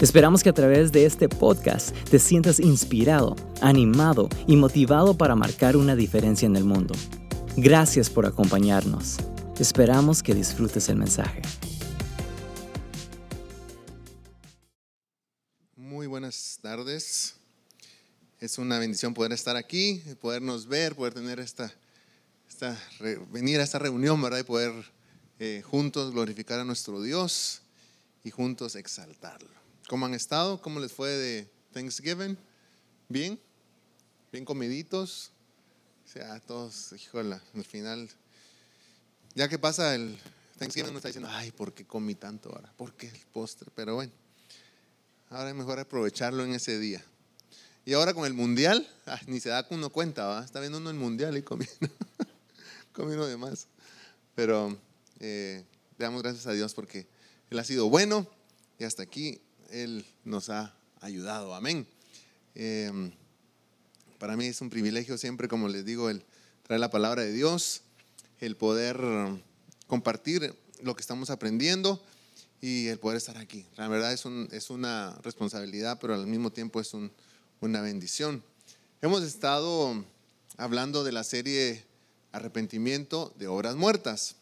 Esperamos que a través de este podcast te sientas inspirado, animado y motivado para marcar una diferencia en el mundo. Gracias por acompañarnos. Esperamos que disfrutes el mensaje. Muy buenas tardes. Es una bendición poder estar aquí, podernos ver, poder tener esta, esta venir a esta reunión, ¿verdad? Y poder eh, juntos glorificar a nuestro Dios y juntos exaltarlo. ¿Cómo han estado? ¿Cómo les fue de Thanksgiving? ¿Bien? ¿Bien comiditos? O sea, todos, híjole, al final, ya que pasa el Thanksgiving, uno está diciendo, ay, ¿por qué comí tanto ahora? ¿Por qué el postre? Pero bueno, ahora es mejor aprovecharlo en ese día. Y ahora con el mundial, ni se da uno cuenta, ¿va? está viendo uno el mundial y comiendo, comiendo de más. Pero eh, le damos gracias a Dios porque Él ha sido bueno y hasta aquí él nos ha ayudado. Amén. Em, para mí es un privilegio siempre, como les digo, el traer la palabra de Dios, el poder compartir lo que estamos aprendiendo y el poder estar aquí. La verdad es, una responsabilidad, pero al mismo tiempo es una bendición. Hemos estado hablando de la serie Arrepentimiento de Obras Muertas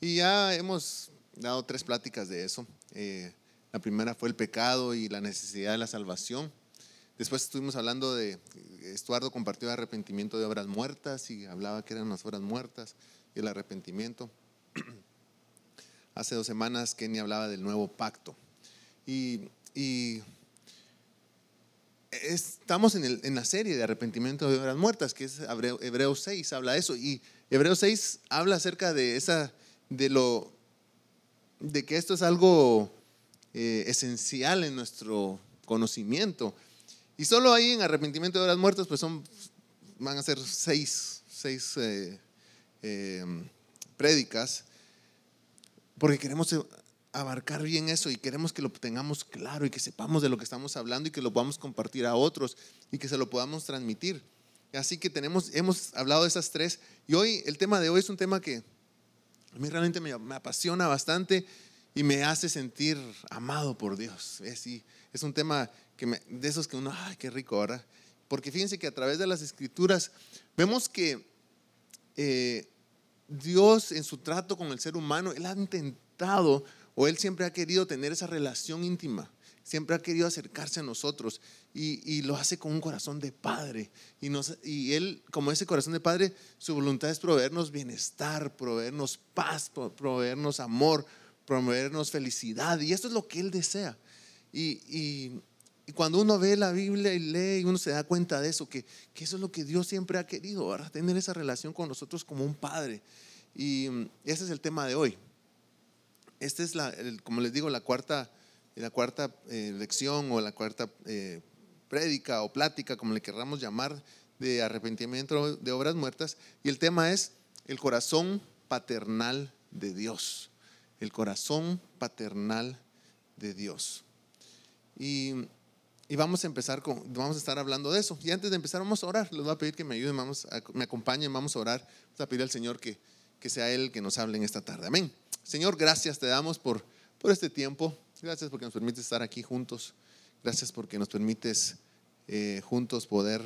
y ya hemos dado tres pláticas de eso. Eh, la primera fue el pecado y la necesidad de la salvación. Después estuvimos hablando de, Estuardo compartió arrepentimiento de obras muertas y hablaba que eran las obras muertas y el arrepentimiento. Hace dos semanas Kenny hablaba del nuevo pacto. Y, estamos en, la serie de arrepentimiento de obras muertas, que es Hebreos 6, habla de eso. Y Hebreos 6 habla acerca de esa, de lo, de que esto es algo eh, esencial en nuestro conocimiento. Y solo ahí en arrepentimiento de las muertas, pues son, van a ser seis, seis eh, eh, prédicas, porque queremos abarcar bien eso y queremos que lo tengamos claro y que sepamos de lo que estamos hablando y que lo podamos compartir a otros y que se lo podamos transmitir. Así que tenemos, hemos hablado de esas tres y hoy el tema de hoy es un tema que a mí realmente me, me apasiona bastante y me hace sentir amado por Dios. Es, es un tema que de esos que uno, ay, qué rico ahora. Porque fíjense que a través de las escrituras vemos que eh, Dios en su trato con el ser humano, Él ha intentado o Él siempre ha querido tener esa relación íntima, siempre ha querido acercarse a nosotros y, lo hace con un corazón de padre. Y, nos, y Él, como ese corazón de padre, su voluntad es proveernos bienestar, proveernos paz, proveernos amor, promovernos felicidad. Y esto es lo que Él desea. Y, cuando uno ve la Biblia y lee y uno se da cuenta de eso, que, eso es lo que Dios siempre ha querido, ¿verdad? tener esa relación con nosotros como un padre. Y ese es el tema de hoy. Esta es, la, como les digo, la cuarta, la cuarta eh, lección o la cuarta eh, prédica o plática, como le querramos llamar, de arrepentimiento de obras muertas. Y el tema es el corazón paternal de Dios el corazón paternal de Dios. Y, vamos a empezar con, vamos a estar hablando de eso. Y antes de empezar, vamos a orar. Les voy a pedir que me ayuden, vamos a, me acompañen, vamos a orar. Vamos a pedir al Señor que, que sea Él que nos hable en esta tarde. Amén. Señor, gracias te damos por, por este tiempo. Gracias porque nos permites estar aquí juntos. Gracias porque nos permites eh, juntos poder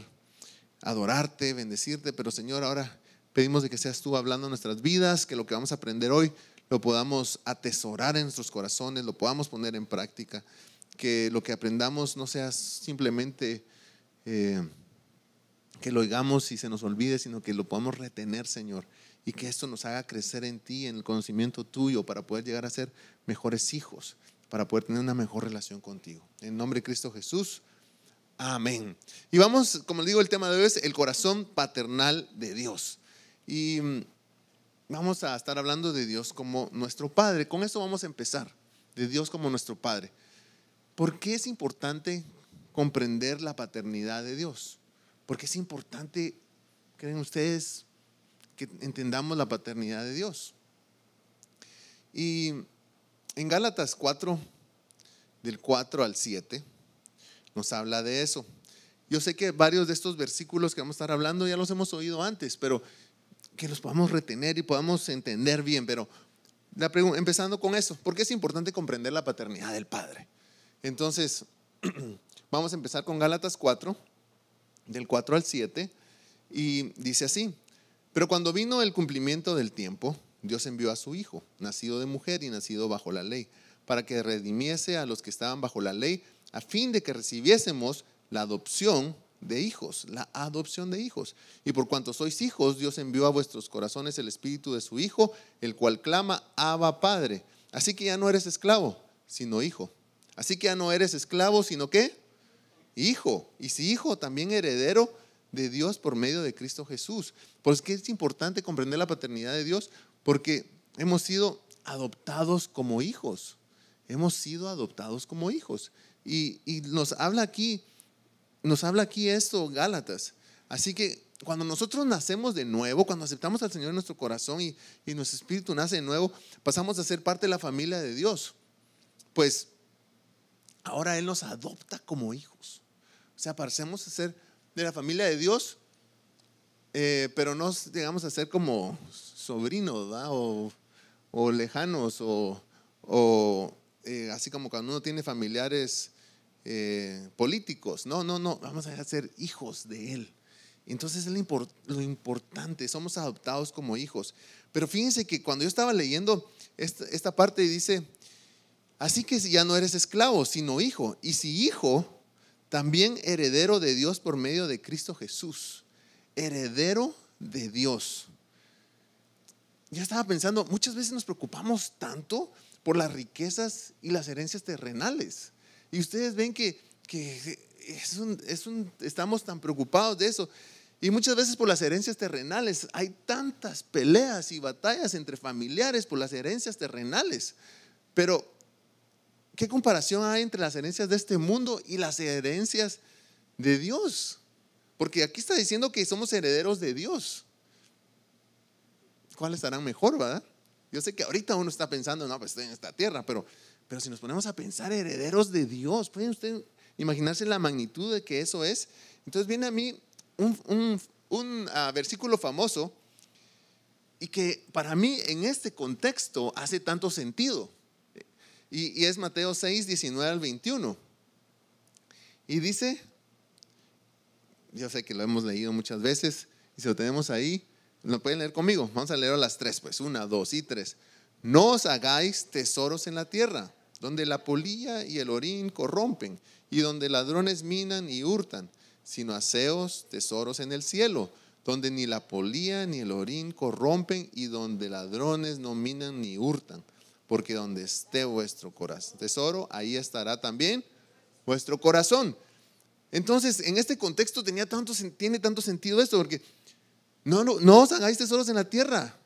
adorarte, bendecirte. Pero Señor, ahora pedimos de que seas tú hablando nuestras vidas, que lo que vamos a aprender hoy lo podamos atesorar en nuestros corazones, lo podamos poner en práctica, que lo que aprendamos no sea simplemente eh, que lo oigamos y se nos olvide, sino que lo podamos retener, Señor, y que esto nos haga crecer en ti, en el conocimiento tuyo, para poder llegar a ser mejores hijos, para poder tener una mejor relación contigo. En nombre de Cristo Jesús. Amén. Y vamos, como digo, el tema de hoy es el corazón paternal de Dios. Y vamos a estar hablando de Dios como nuestro Padre. Con esto vamos a empezar, de Dios como nuestro Padre. ¿Por qué es importante comprender la paternidad de Dios? Porque es importante, creen ustedes, que entendamos la paternidad de Dios. Y en Gálatas 4, del 4 al 7, nos habla de eso. Yo sé que varios de estos versículos que vamos a estar hablando ya los hemos oído antes, pero que los podamos retener y podamos entender bien. Pero la empezando con eso, ¿por qué es importante comprender la paternidad del Padre? Entonces, vamos a empezar con Gálatas 4, del 4 al 7, y dice así, pero cuando vino el cumplimiento del tiempo, Dios envió a su Hijo, nacido de mujer y nacido bajo la ley, para que redimiese a los que estaban bajo la ley, a fin de que recibiésemos la adopción de hijos, la adopción de hijos. Y por cuanto sois hijos, Dios envió a vuestros corazones el espíritu de su Hijo, el cual clama, Abba Padre. Así que ya no eres esclavo, sino hijo. Así que ya no eres esclavo, sino qué? Hijo. Y si hijo, también heredero de Dios por medio de Cristo Jesús. Por eso es importante comprender la paternidad de Dios, porque hemos sido adoptados como hijos. Hemos sido adoptados como hijos. Y, nos habla aquí, nos habla aquí esto, Gálatas. Así que cuando nosotros nacemos de nuevo, cuando aceptamos al Señor en nuestro corazón y, y nuestro espíritu nace de nuevo, pasamos a ser parte de la familia de Dios. Pues ahora Él nos adopta como hijos. O sea, pasamos a ser de la familia de Dios, eh, pero no llegamos a ser como sobrinos o, o, lejanos o, eh, así como cuando uno tiene familiares eh, políticos. No, no, no, vamos a ser hijos de Él. Entonces es lo importante, somos adoptados como hijos. Pero fíjense que cuando yo estaba leyendo esta, esta parte dice, así que ya no eres esclavo, sino hijo. Y si hijo, también heredero de Dios por medio de Cristo Jesús. Heredero de Dios. Yo estaba pensando, muchas veces nos preocupamos tanto por las riquezas y las herencias terrenales. Y ustedes ven que, estamos tan preocupados de eso. Y muchas veces por las herencias terrenales hay tantas peleas y batallas entre familiares por las herencias terrenales. Pero ¿Qué comparación hay entre las herencias de este mundo y las herencias de Dios? Porque aquí está diciendo que somos herederos de Dios. ¿Cuáles estarán mejor, verdad? Yo sé que ahorita uno está pensando, no, pues estoy en esta tierra, pero, pero si nos ponemos a pensar herederos de Dios, ¿pueden ustedes imaginarse la magnitud de que eso es? Entonces viene a mí un, ah, versículo famoso y que para mí en este contexto hace tanto sentido. Y, es Mateo 6, 19 al 21. Y dice, yo sé que lo hemos leído muchas veces, y si lo tenemos ahí, lo pueden leer conmigo. Vamos a leer a las tres, pues, una, dos y tres. No os hagáis tesoros en la tierra, donde la polilla y el orín corrompen, y donde ladrones minan y hurtan, sino haceos tesoros en el cielo, donde ni la polilla ni el orín corrompen, y donde ladrones no minan ni hurtan porque donde esté vuestro corazón, tesoro, ahí estará también vuestro corazón. Entonces, en este contexto tenía tanto, tiene tanto sentido esto, porque no, no, no os hagáis tesoros en la tierra,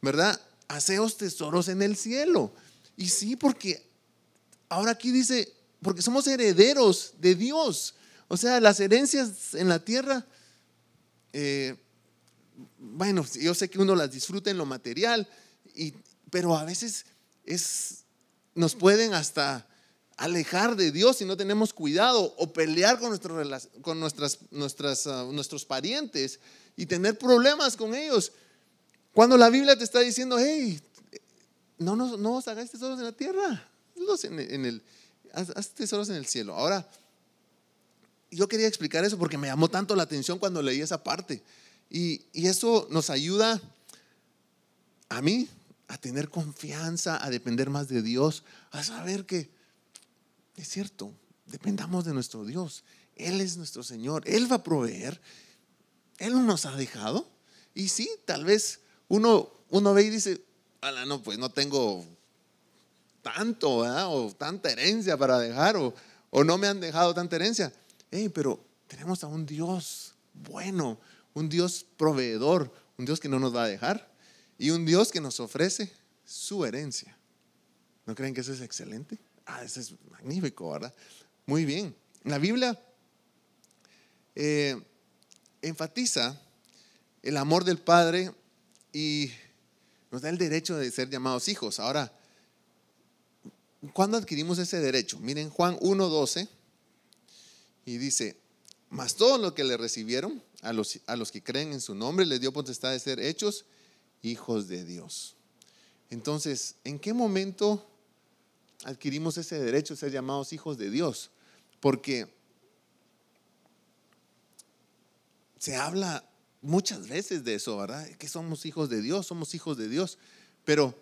¿verdad? Haceos tesoros en el cielo. Y sí, porque ahora aquí dice, porque somos herederos de Dios. O sea, las herencias en la tierra, eh, bueno, yo sé que uno las disfruta en lo material y, pero a veces es, nos pueden hasta alejar de Dios si no tenemos cuidado o pelear con, con nuestras, nuestras, ah, nuestros parientes y tener problemas con ellos. Cuando la Biblia te está diciendo, hey, no, no, no os hagáis tesoros en la tierra, en, en el, haz, tesoros en el cielo. Ahora, yo quería explicar eso porque me llamó tanto la atención cuando leí esa parte. Y, y eso nos ayuda a mí a tener confianza, a depender más de Dios, a saber que es cierto, dependamos de nuestro Dios. Él es nuestro Señor, Él va a proveer, Él no nos ha dejado. Y sí, tal vez uno, uno ve y dice, no, pues no tengo tanto, o tanta herencia para dejar, o, o no me han dejado tanta herencia. pero tenemos a un Dios bueno, un Dios proveedor, un Dios que no nos va a dejar y un Dios que nos ofrece su herencia. ¿No creen que eso es excelente? Ah, eso es magnífico, ¿verdad? Muy bien. La Biblia eh, enfatiza el amor del Padre y nos da el derecho de ser llamados hijos. Ahora, ¿cuándo adquirimos ese derecho? Miren Juan 1.12 y dice, mas todos los que le recibieron, a los, a los que creen en su nombre, les dio potestad de ser hechos hijos de Dios. Entonces, ¿en qué momento adquirimos ese derecho de ser llamados hijos de Dios? Porque se habla muchas veces de eso, ¿verdad? Que somos hijos de Dios, somos hijos de Dios. Pero,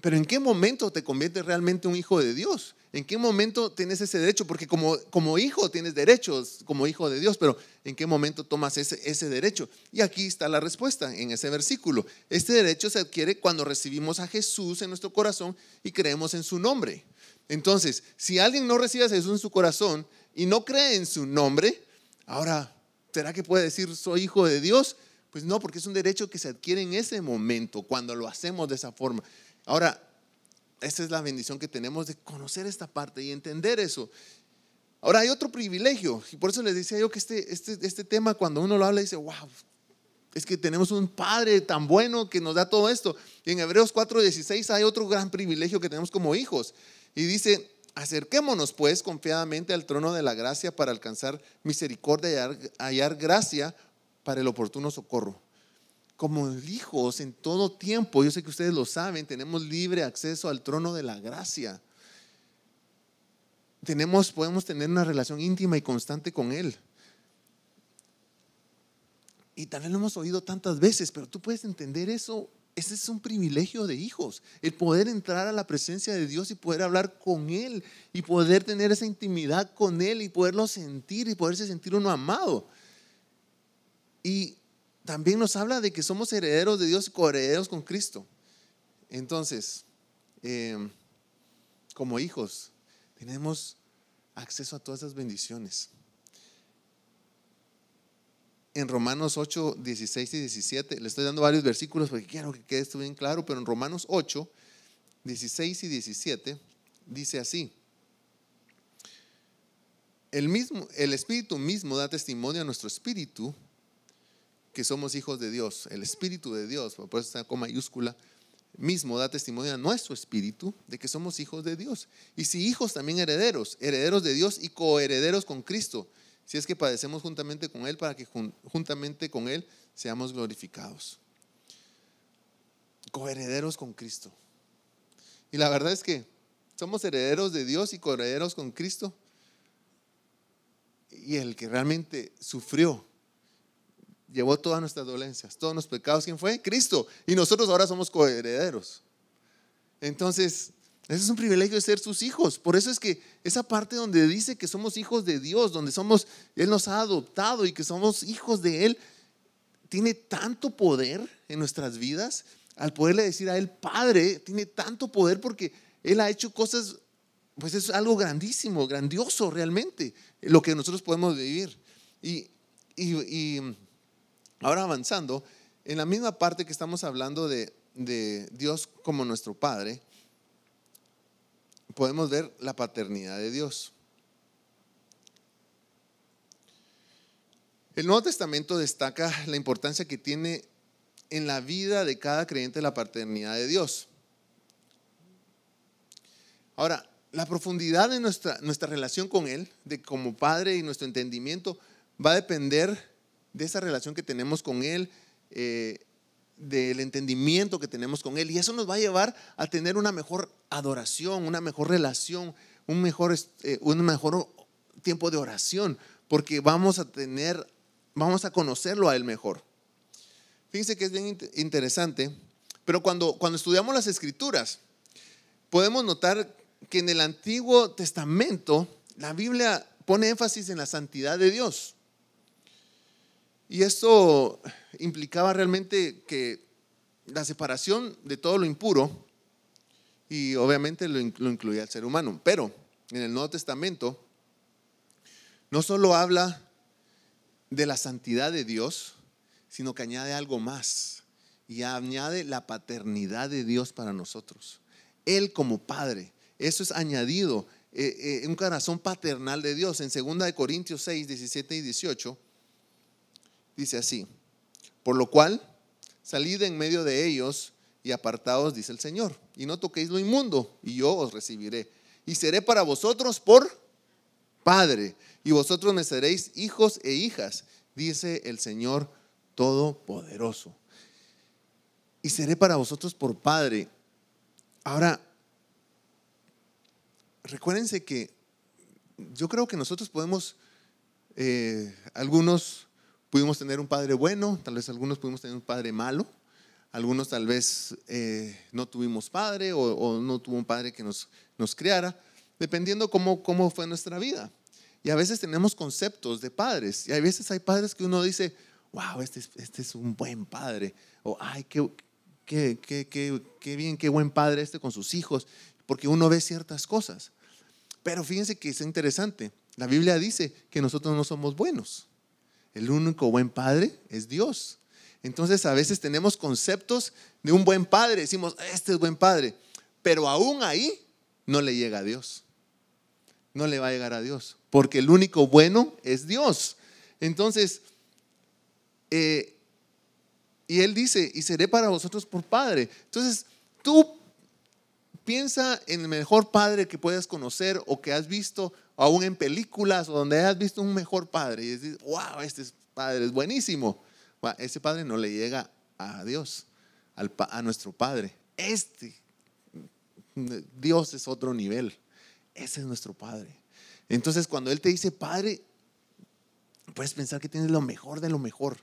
pero ¿en qué momento te conviertes realmente un hijo de Dios? ¿En qué momento tienes ese derecho? Porque como, como hijo tienes derechos, como hijo de Dios, pero ¿en qué momento tomas ese, ese derecho? Y aquí está la respuesta en ese versículo. Este derecho se adquiere cuando recibimos a Jesús en nuestro corazón y creemos en su nombre. Entonces, si alguien no recibe a Jesús en su corazón y no cree en su nombre, ahora ¿Será que puede decir soy hijo de Dios? Pues no, porque es un derecho que se adquiere en ese momento, cuando lo hacemos de esa forma. Ahora, esa es la bendición que tenemos de conocer esta parte y entender eso. Ahora hay otro privilegio, y por eso les decía yo que este, este, este tema, cuando uno lo habla, dice, wow, es que tenemos un Padre tan bueno que nos da todo esto. Y en Hebreos 4:16 hay otro gran privilegio que tenemos como hijos. Y dice, Acerquémonos pues confiadamente al trono de la gracia para alcanzar misericordia y hallar, gracia para el oportuno socorro. Como hijos en todo tiempo, yo sé que ustedes lo saben, tenemos libre acceso al trono de la gracia. Tenemos, podemos tener una relación íntima y constante con Él. Y también lo hemos oído tantas veces, pero tú puedes entender eso ese es un privilegio de hijos, el poder entrar a la presencia de Dios y poder hablar con Él y poder tener esa intimidad con Él y poderlo sentir y poderse sentir uno amado. Y también nos habla de que somos herederos de Dios y coherederos con Cristo. Entonces, em, como hijos, tenemos acceso a todas esas bendiciones en Romanos 8, 16 y 17. Le estoy dando varios versículos porque quiero que quede esto bien claro, pero en Romanos 8, 16 y 17 dice así. El, mismo, el Espíritu mismo da testimonio a nuestro espíritu que somos hijos de Dios. El Espíritu de Dios, por eso está con mayúscula, mismo da testimonio a nuestro espíritu de que somos hijos de Dios. Y si hijos también herederos, herederos de Dios y coherederos con Cristo si es que padecemos juntamente con Él para que juntamente con Él seamos glorificados. Coherederos con Cristo. Y la verdad es que somos herederos de Dios y coherederos con Cristo. Y el que realmente sufrió, llevó todas nuestras dolencias, todos los pecados, ¿quién fue? Cristo. Y nosotros ahora somos coherederos. Entonces, ese es un privilegio de ser sus hijos. Por eso es que esa parte donde dice que somos hijos de Dios, donde somos, Él nos ha adoptado y que somos hijos de Él, tiene tanto poder en nuestras vidas. Al poderle decir a Él, Padre, tiene tanto poder porque Él ha hecho cosas, pues es algo grandísimo, grandioso realmente, lo que nosotros podemos vivir. Y, y, ahora avanzando, en la misma parte que estamos hablando de, de Dios como nuestro Padre, podemos ver la paternidad de Dios. El Nuevo Testamento destaca la importancia que tiene en la vida de cada creyente la paternidad de Dios. Ahora, la profundidad de nuestra, nuestra relación con Él, de como Padre y nuestro entendimiento, va a depender de esa relación que tenemos con Él, eh, del entendimiento que tenemos con Él. Y eso nos va a llevar a tener una mejor adoración, una mejor relación, un mejor, eh, un mejor tiempo de oración, porque vamos a tener, vamos a conocerlo a Él mejor. Fíjense que es bien interesante, pero cuando, cuando estudiamos las escrituras, podemos notar que en el Antiguo Testamento la Biblia pone énfasis en la santidad de Dios. Y esto implicaba realmente que la separación de todo lo impuro y obviamente lo, incluía el ser humano. Pero en el Nuevo Testamento no solo habla de la santidad de Dios, sino que añade algo más y añade la paternidad de Dios para nosotros. Él como Padre, eso es añadido, eh, eh, un corazón paternal de Dios. En 2 Corintios 6, 17 y 18 dice así, Por lo cual, salid en medio de ellos y apartaos, dice el Señor, y no toquéis lo inmundo, y yo os recibiré. Y seré para vosotros por Padre, y vosotros me seréis hijos e hijas, dice el Señor Todopoderoso. Y seré para vosotros por Padre. Ahora, recuérdense que yo creo que nosotros podemos, eh, algunos pudimos tener un padre bueno, tal vez algunos pudimos tener un padre malo, algunos tal vez eh, no tuvimos padre o, no tuvo un padre que nos, nos criara, dependiendo cómo, cómo fue nuestra vida. Y a veces tenemos conceptos de padres, y a veces hay padres que uno dice, wow, este, este es un buen padre, o ay, qué, qué, qué, qué, qué bien, qué buen padre este con sus hijos, porque uno ve ciertas cosas. Pero fíjense que es interesante. La Biblia dice que nosotros no somos buenos. El único buen padre es Dios. Entonces a veces tenemos conceptos de un buen padre. Decimos, este es buen padre. Pero aún ahí no le llega a Dios. No le va a llegar a Dios. Porque el único bueno es Dios. Entonces, eh, y él dice, y seré para vosotros por padre. Entonces, tú Piensa en el mejor padre que puedas conocer o que has visto aún en películas o donde hayas visto un mejor padre y dices, wow, este padre es buenísimo. ese padre no le llega a Dios, a nuestro padre. Este Dios es otro nivel. Ese es nuestro padre. Entonces, cuando Él te dice padre, puedes pensar que tienes lo mejor de lo mejor.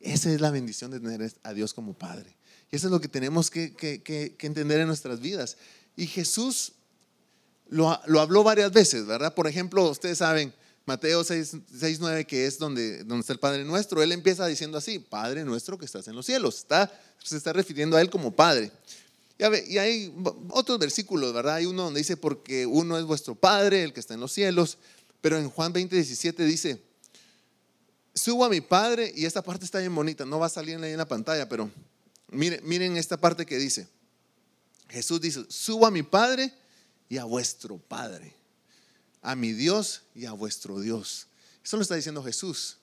Esa es la bendición de tener a Dios como padre. Y eso es lo que tenemos que, entender en nuestras vidas. Y Jesús lo, habló varias veces, ¿verdad? Por ejemplo, ustedes saben, Mateo 6, 9, que es donde, está el Padre Nuestro, él empieza diciendo así, Padre Nuestro que estás en los cielos. Está, se está refiriendo a él como Padre. Y hay otros versículos, ¿verdad? Hay uno donde dice, porque uno es vuestro Padre, el que está en los cielos. Pero en Juan 20, 17 dice, subo a mi Padre, y esta parte está bien bonita, no va a salir ahí en la pantalla, pero Miren, esta parte que dice. Jesús dice, subo a mi Padre y a vuestro Padre, a mi Dios y a vuestro Dios. Eso lo está diciendo Jesús.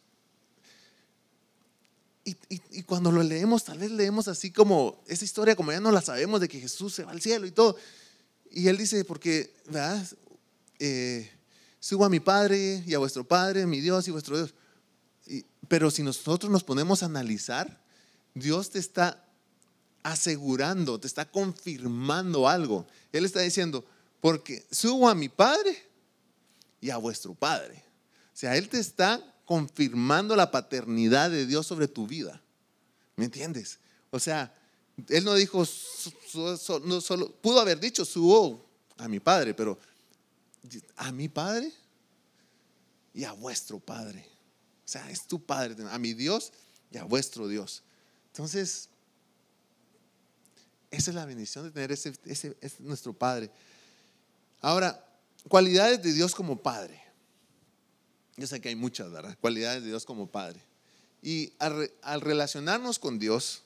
Y, cuando lo leemos, tal vez leemos así como esa historia, como ya no la sabemos, de que Jesús se va al cielo y todo. Y él dice, porque. Eh, subo a mi Padre y a vuestro Padre, mi Dios y vuestro Dios. pero si nosotros nos ponemos a analizar, Dios te está asegurando, te está confirmando algo. Él está diciendo, porque subo a mi Padre y a vuestro Padre. O sea, Él te está confirmando la paternidad de Dios sobre tu vida. ¿Me entiendes? O sea, Él no dijo, no solo, pudo haber dicho, subo a mi Padre, pero a mi Padre y a vuestro Padre. O sea, es tu Padre, a mi Dios y a vuestro Dios. Entonces, esa es la bendición de tener ese, ese, nuestro Padre. Ahora, cualidades de Dios como Padre. Yo sé que hay muchas, ¿verdad? Cualidades de Dios como Padre. Y al, relacionarnos con Dios,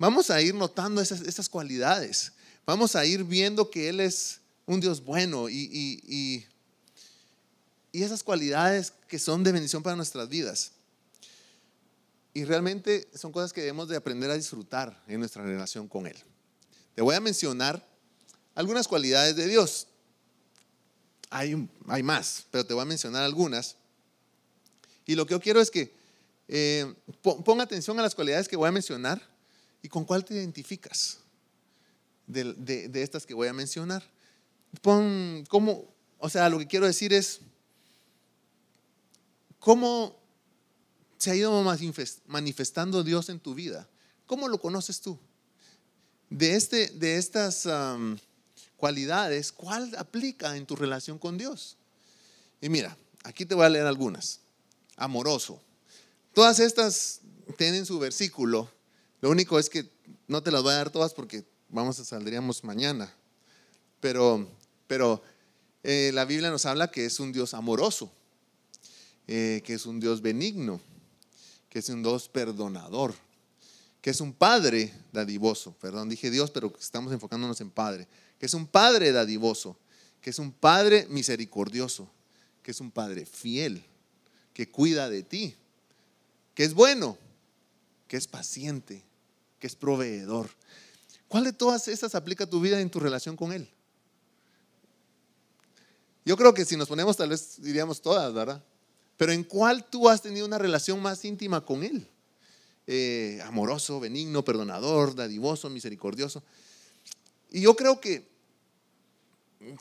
vamos a ir notando esas, esas, cualidades. Vamos a ir viendo que Él es un Dios bueno y, y, y esas cualidades que son de bendición para nuestras vidas. Y realmente son cosas que debemos de aprender a disfrutar en nuestra relación con Él. Te voy a mencionar algunas cualidades de Dios. Hay, hay más, pero te voy a mencionar algunas. Y lo que yo quiero es que eh, ponga atención a las cualidades que voy a mencionar y con cuál te identificas de, de estas que voy a mencionar. Pon cómo, o sea, lo que quiero decir es cómo se ha ido manifestando Dios en tu vida. ¿Cómo lo conoces tú? De, este, de estas cualidades, ¿cuál aplica en tu relación con Dios? Y mira, aquí te voy a leer algunas. Amoroso. Todas estas tienen su versículo. Lo único es que no te las voy a dar todas porque vamos a saldríamos mañana. Pero, pero eh, la Biblia nos habla que es un Dios amoroso, eh, que es un Dios benigno, que es un Dios perdonador, que es un Padre dadivoso. Perdón, dije Dios, pero estamos enfocándonos en Padre. Que es un Padre dadivoso, que es un Padre misericordioso, que es un Padre fiel, que cuida de ti, que es bueno, que es paciente, que es proveedor. ¿Cuál de todas esas aplica tu vida en tu relación con Él? Yo creo que si nos ponemos tal vez diríamos todas, ¿verdad? Pero ¿en cuál tú has tenido una relación más íntima con Él? Eh, amoroso, benigno, perdonador, dadivoso, misericordioso. Y yo creo que,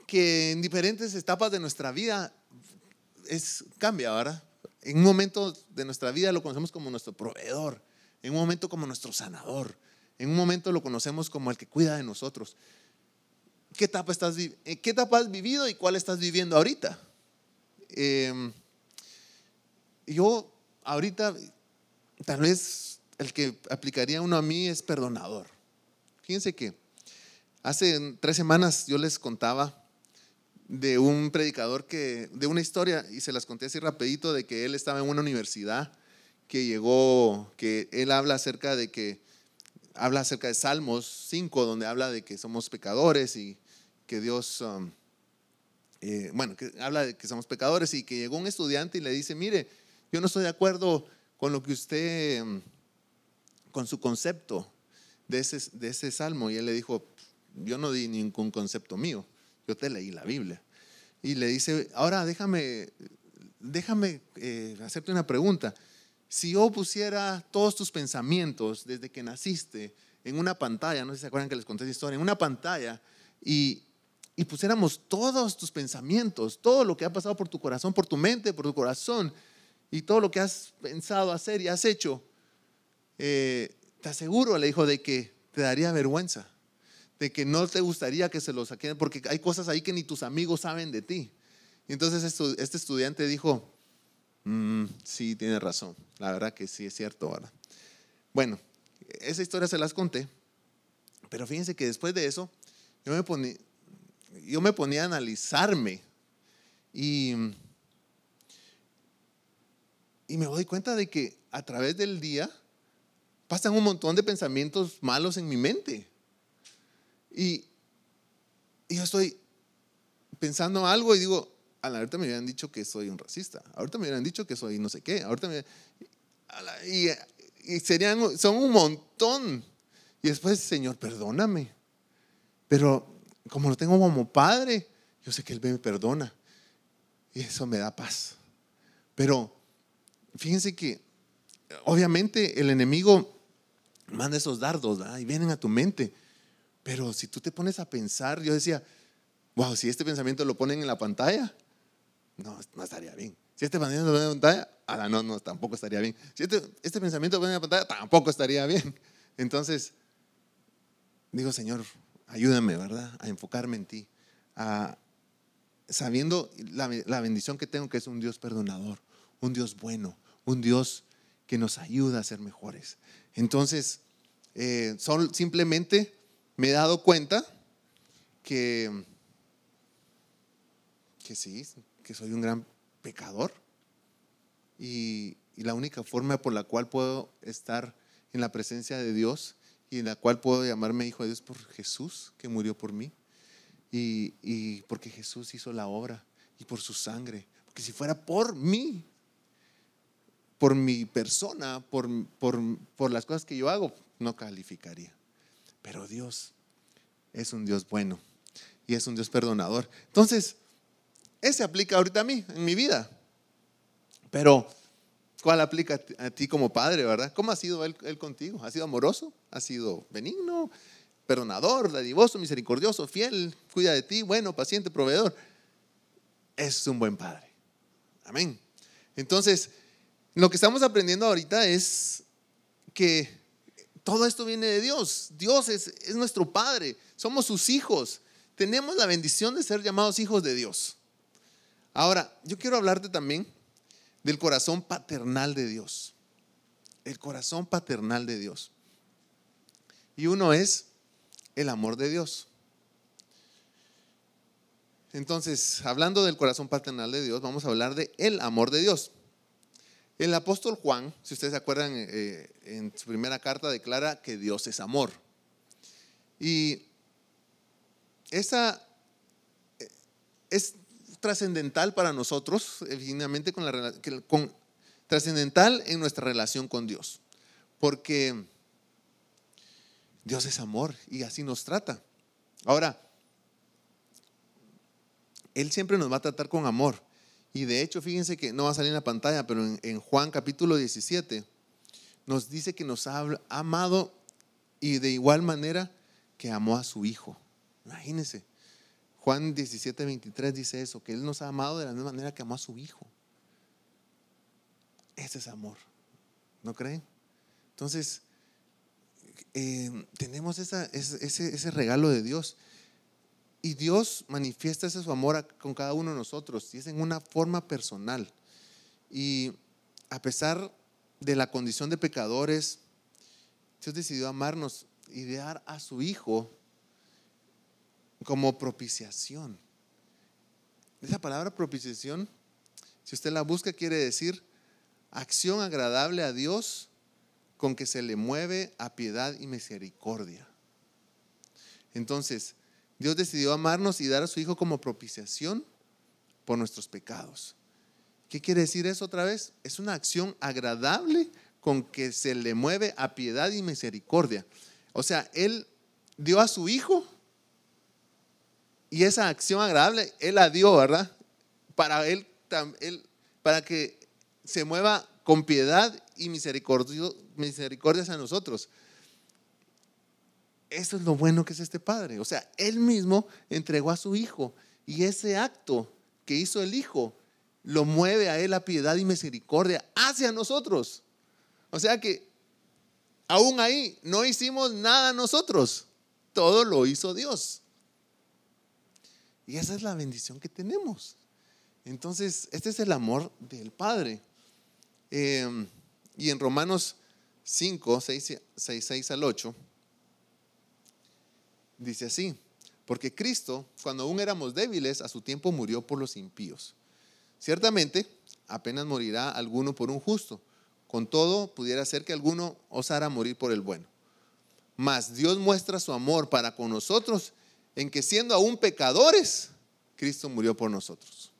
que en diferentes etapas de nuestra vida es, cambia, ¿verdad? En un momento de nuestra vida lo conocemos como nuestro proveedor, en un momento como nuestro sanador, en un momento lo conocemos como el que cuida de nosotros. ¿Qué etapa, estás, eh, qué etapa has vivido y cuál estás viviendo ahorita? Em, yo ahorita, tal vez el que aplicaría uno a mí es perdonador. Fíjense que hace tres semanas yo les contaba de un predicador que, de una historia, y se las conté así rapidito, de que él estaba en una universidad, que llegó, que él habla acerca de que habla acerca de Salmos 5, donde habla de que somos pecadores y que Dios, um, eh, bueno, que habla de que somos pecadores y que llegó un estudiante y le dice, mire, yo no estoy de acuerdo con lo que usted, um, con su concepto de ese, de ese salmo. Y él le dijo, yo no di ningún concepto mío, yo te leí la Biblia. Y le dice, ahora déjame, déjame eh, hacerte una pregunta si yo pusiera todos tus pensamientos desde que naciste en una pantalla, no sé si se acuerdan que les conté esa historia, en una pantalla, y, pusiéramos todos tus pensamientos, todo lo que ha pasado por tu corazón, por tu mente, por tu corazón, y todo lo que has pensado hacer y has hecho, eh, te aseguro, le dijo, de que te daría vergüenza, de que no te gustaría que se lo saquen, porque hay cosas ahí que ni tus amigos saben de ti. Y entonces este estudiante dijo, Mm, sí, tiene razón. La verdad que sí es cierto, ¿verdad? Bueno, esa historia se las conté, pero fíjense que después de eso, yo me ponía, yo me ponía a analizarme y, y me doy cuenta de que a través del día pasan un montón de pensamientos malos en mi mente. Y, yo estoy pensando algo y digo, a ahorita me hubieran dicho que soy un racista, ahorita me hubieran dicho que soy no sé qué, ahorita me, y, y serían, son un montón. Y después, Señor, perdóname. Pero como lo tengo como padre, yo sé que Él me perdona. Y eso me da paz. Pero fíjense que obviamente el enemigo manda esos dardos y vienen a tu mente. Pero si tú te pones a pensar, yo decía, wow, si este pensamiento lo ponen en la pantalla, no, no estaría bien. Si este pensamiento lo en la pantalla, ahora no, no, tampoco estaría bien. Si este, este pensamiento lo en la pantalla, tampoco estaría bien. Entonces, digo, Señor, ayúdame, ¿verdad? A enfocarme en ti, a, sabiendo la, la, bendición que tengo, que es un Dios perdonador, un Dios bueno, un Dios que nos ayuda a ser mejores. Entonces, eh, simplemente me he dado cuenta que, que sí, que soy un gran pecador. Y, la única forma por la cual puedo estar en la presencia de Dios y en la cual puedo llamarme hijo de Dios por Jesús que murió por mí. Y, porque Jesús hizo la obra y por su sangre. Porque si fuera por mí, por mi persona, por, por, por las cosas que yo hago, no calificaría. Pero Dios es un Dios bueno y es un Dios perdonador. Entonces, ese aplica ahorita a mí, en mi vida. Pero, ¿cuál aplica a ti como padre, verdad? ¿Cómo ha sido él, contigo? ¿Ha sido amoroso? ¿Ha sido benigno? ¿Perdonador, dadivoso, misericordioso, fiel? ¿Cuida de ti? Bueno, paciente, proveedor. Es un buen padre. Amén. Entonces, lo que estamos aprendiendo ahorita es que todo esto viene de Dios. Dios es, es nuestro Padre. Somos sus hijos. Tenemos la bendición de ser llamados hijos de Dios. Ahora, yo quiero hablarte también del corazón paternal de Dios. El corazón paternal de Dios. Y uno es el amor de Dios. Entonces, hablando del corazón paternal de Dios, vamos a hablar de el amor de Dios. El apóstol Juan, si ustedes se acuerdan, eh, en su primera carta declara que Dios es amor. Y esa eh, es trascendental para nosotros, evidentemente con con, trascendental en nuestra relación con Dios. porque Dios es amor y así nos trata. Ahora, Él siempre nos va a tratar con amor. Y de hecho, fíjense que no va a salir en la pantalla, pero en, Juan capítulo 17 nos dice que nos ha amado y de igual manera que amó a su Hijo. Imagínense. Juan 17, 23 dice eso, que Él nos ha amado de la misma manera que amó a su Hijo. Ese es amor. ¿No creen? Entonces, eh, tenemos ese, ese, regalo de Dios. Y Dios manifiesta ese su amor con cada uno de nosotros y es en una forma personal. Y a pesar de la condición de pecadores, Dios decidió amarnos y dar a su Hijo como propiciación. Esa palabra propiciación, si usted la busca, quiere decir acción agradable a Dios con que se le mueve a piedad y misericordia. Entonces, Dios decidió amarnos y dar a su Hijo como propiciación por nuestros pecados. ¿Qué quiere decir eso otra vez? Es una acción agradable con que se le mueve a piedad y misericordia. O sea, Él dio a su Hijo y esa acción agradable Él la dio, ¿verdad? Para Él, para que se mueva con piedad y misericordia, misericordia a nosotros. Eso es lo bueno que es este Padre. O sea, Él mismo entregó a su Hijo y ese acto que hizo el Hijo lo mueve a Él a piedad y misericordia hacia nosotros. O sea que aún ahí no hicimos nada nosotros, todo lo hizo Dios. Y esa es la bendición que tenemos. Entonces, este es el amor del Padre. Em, y en Romanos 5, 6, 6, 6 al 8, dice así, porque Cristo, cuando aún éramos débiles, a su tiempo murió por los impíos. Ciertamente, apenas morirá alguno por un justo. Con todo, pudiera ser que alguno osara morir por el bueno. Mas Dios muestra su amor para con nosotros en que siendo aún pecadores, Cristo murió por nosotros.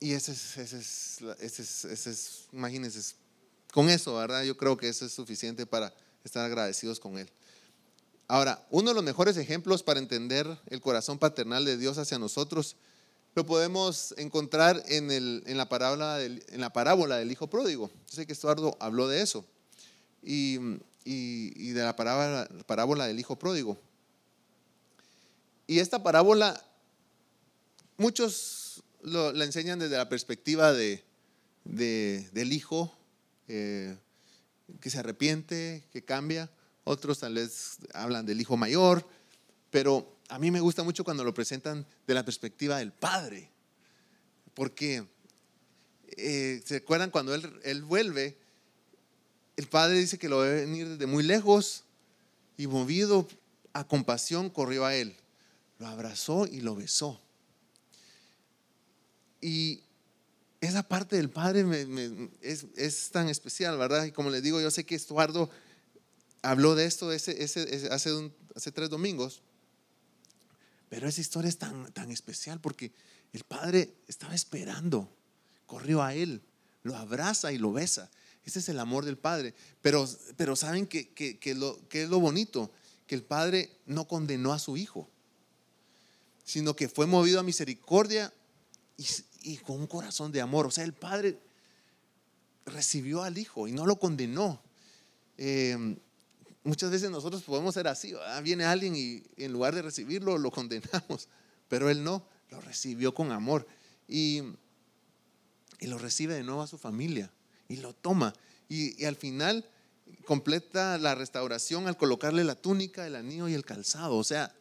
Y ese es, ese es, ese es, es, imagínense, con eso, ¿verdad? Yo creo que eso es suficiente para estar agradecidos con Él. Ahora, uno de los mejores ejemplos para entender el corazón paternal de Dios hacia nosotros lo podemos encontrar en, el, en, la, parábola del, en la parábola del Hijo Pródigo. Yo sé que Estuardo habló de eso y, y, de la parábola, parábola del Hijo Pródigo. Y esta parábola, muchos la enseñan desde la perspectiva de, del hijo eh, que se arrepiente, que cambia. Otros tal vez hablan del hijo mayor, pero a mí me gusta mucho cuando lo presentan de la perspectiva del padre, porque eh, se acuerdan cuando él, él vuelve, el padre dice que lo ve venir desde muy lejos y movido a compasión corrió a él, lo abrazó y lo besó. Y esa parte del Padre es, tan especial, ¿verdad? Y como les digo, yo sé que Estuardo habló de esto ese, ese, hace, hace tres domingos, pero esa historia es tan, tan especial porque el Padre estaba esperando, corrió a Él, lo abraza y lo besa. Ese es el amor del Padre. Pero, pero ¿saben que, que, lo, que es lo bonito? Que el Padre no condenó a su Hijo, sino que fue movido a misericordia y, con un corazón de amor. O sea, el Padre recibió al Hijo y no lo condenó. Eh, muchas veces nosotros podemos ser así. Viene alguien y en lugar de recibirlo lo condenamos, pero Él no, lo recibió con amor y, y lo recibe de nuevo a su familia y lo toma. Y, y al final completa la restauración al colocarle la túnica, el anillo y el calzado. O sea,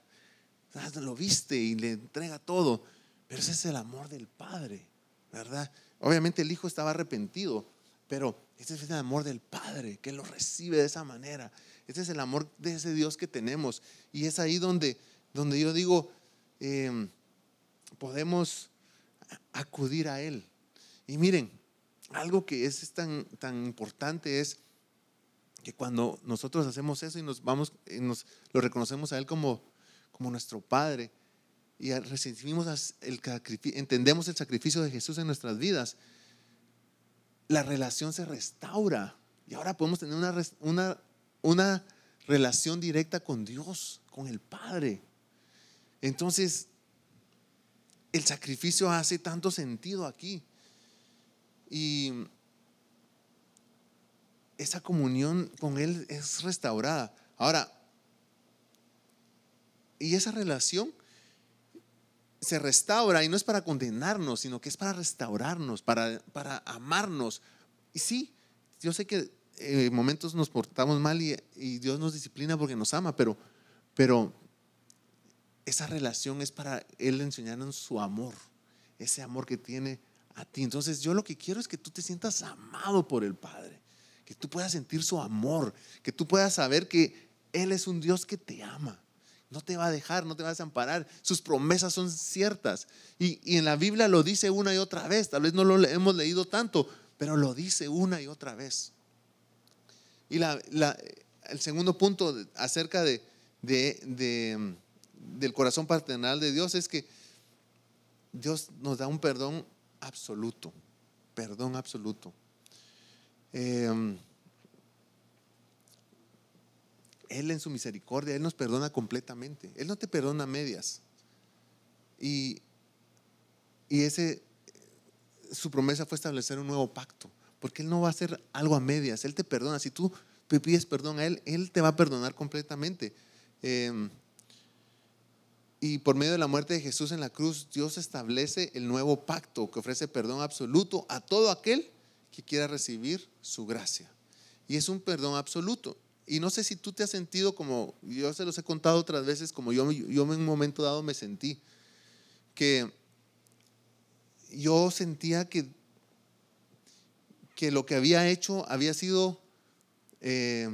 lo viste y le entrega todo. Pero ese es el amor del Padre, ¿verdad? Obviamente el Hijo estaba arrepentido, pero ese es el amor del Padre, que lo recibe de esa manera. Ese es el amor de ese Dios que tenemos. Y es ahí donde, donde yo digo, em, podemos acudir a Él. Y miren, algo que es tan, tan importante es que cuando nosotros hacemos eso y nos vamos, nos lo reconocemos a Él como, como nuestro Padre, y recibimos el entendemos el sacrificio de Jesús en nuestras vidas, la relación se restaura. Y ahora podemos tener una, una, una relación directa con Dios, con el Padre. Entonces, el sacrificio hace tanto sentido aquí. Y esa comunión con Él es restaurada. Ahora, y esa relación se restaura y no es para condenarnos, sino que es para restaurarnos, para, para amarnos. Y sí, yo sé que en eh, momentos nos portamos mal y, Dios nos disciplina porque nos ama, pero, pero esa relación es para Él enseñarnos su amor, ese amor que tiene a ti. Entonces yo lo que quiero es que tú te sientas amado por el Padre, que tú puedas sentir su amor, que tú puedas saber que Él es un Dios que te ama no te va a dejar, no te va a desamparar. Sus promesas son ciertas. Y, en la Biblia lo dice una y otra vez. Tal vez no lo hemos leído tanto, pero lo dice una y otra vez. Y el segundo punto acerca de, del corazón paternal de Dios es que Dios nos da un perdón absoluto. Perdón absoluto. Eh, él en su misericordia, Él nos perdona completamente. Él no te perdona a medias. Y, y ese, su promesa fue establecer un nuevo pacto, porque Él no va a hacer algo a medias, Él te perdona. Si tú pides perdón a Él, Él te va a perdonar completamente. Em, y por medio de la muerte de Jesús en la cruz, Dios establece el nuevo pacto que ofrece perdón absoluto a todo aquel que quiera recibir su gracia. Y es un perdón absoluto. Y no sé si tú te has sentido como, yo se los he contado otras veces, como yo, yo en un momento dado me sentí, que yo sentía que, que lo que había hecho había sido, eh,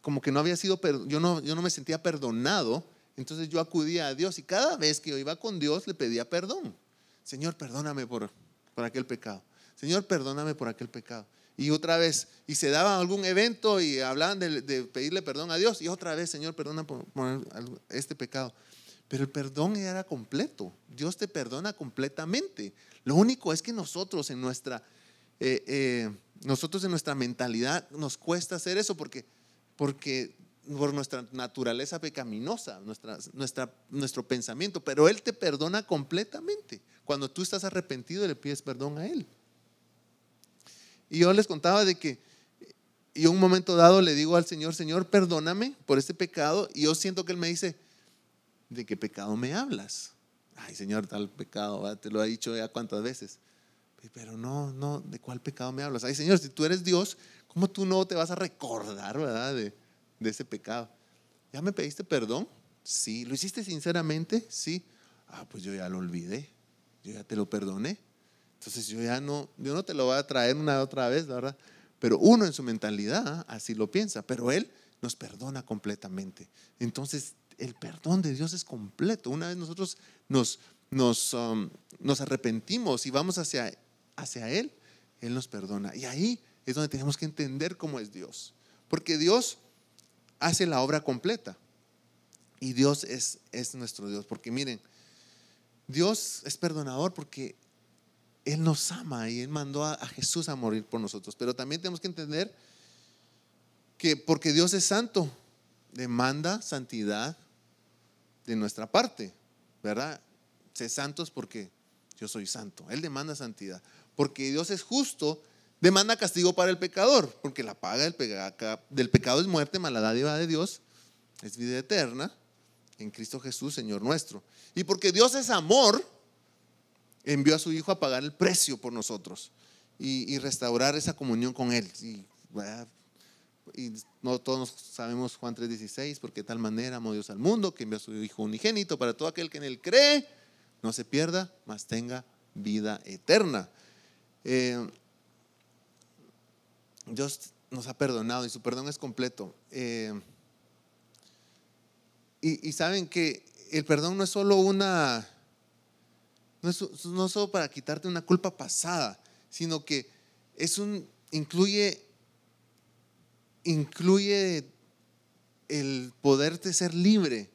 como que no había sido, yo no, yo no me sentía perdonado, entonces yo acudía a Dios y cada vez que yo iba con Dios le pedía perdón. Señor, perdóname por, por aquel pecado. Señor, perdóname por aquel pecado. Y otra vez, y se daba algún evento y hablaban de, pedirle perdón a Dios. Y otra vez, Señor, perdona por, este pecado. Pero el perdón era completo. Dios te perdona completamente. Lo único es que nosotros en nuestra, eh, eh, nosotros en nuestra mentalidad nos cuesta hacer eso porque, porque por nuestra naturaleza pecaminosa, nuestra, nuestra, nuestro pensamiento. Pero Él te perdona completamente. Cuando tú estás arrepentido le pides perdón a Él. Y yo les contaba de que yo un momento dado le digo al Señor, Señor, perdóname por este pecado. Y yo siento que Él me dice, ¿de qué pecado me hablas? Ay, Señor, tal pecado, te lo ha dicho ya cuántas veces. Pero no, no, ¿de cuál pecado me hablas? Ay, Señor, si tú eres Dios, ¿cómo tú no te vas a recordar, verdad, de, de ese pecado? ¿Ya me pediste perdón? Sí. ¿Lo hiciste sinceramente? Sí. Ah, pues yo ya lo olvidé. Yo ya te lo perdoné. Entonces yo ya no, yo no te lo voy a traer una otra vez, ¿verdad? Pero uno en su mentalidad así lo piensa, pero Él nos perdona completamente. Entonces el perdón de Dios es completo. Una vez nosotros nos, nos, um, arrepentimos y vamos hacia, hacia Él, Él nos perdona. Y ahí es donde tenemos que entender cómo es Dios. Porque Dios hace la obra completa. Y Dios es, es nuestro Dios. Porque miren, Dios es perdonador porque él nos ama y Él mandó a, Jesús a morir por nosotros. Pero también tenemos que entender que porque Dios es santo, demanda santidad de nuestra parte, ¿verdad? Sé santos porque yo soy santo. Él demanda santidad. Porque Dios es justo, demanda castigo para el pecador, porque la paga del, del pecado es muerte, mala dádiva de Dios es vida eterna en Cristo Jesús, Señor nuestro. Y porque Dios es amor, envió a su Hijo a pagar el precio por nosotros y, restaurar esa comunión con Él. Y, no todos sabemos Juan 3:16, porque de tal manera amó Dios al mundo que envió a su Hijo unigénito para todo aquel que en Él cree, no se pierda, mas tenga vida eterna. Eh, Dios nos ha perdonado y su perdón es completo. Eh, y, saben que el perdón no es solo una no es solo para quitarte una culpa pasada, sino que es un, incluye, incluye el poderte ser libre,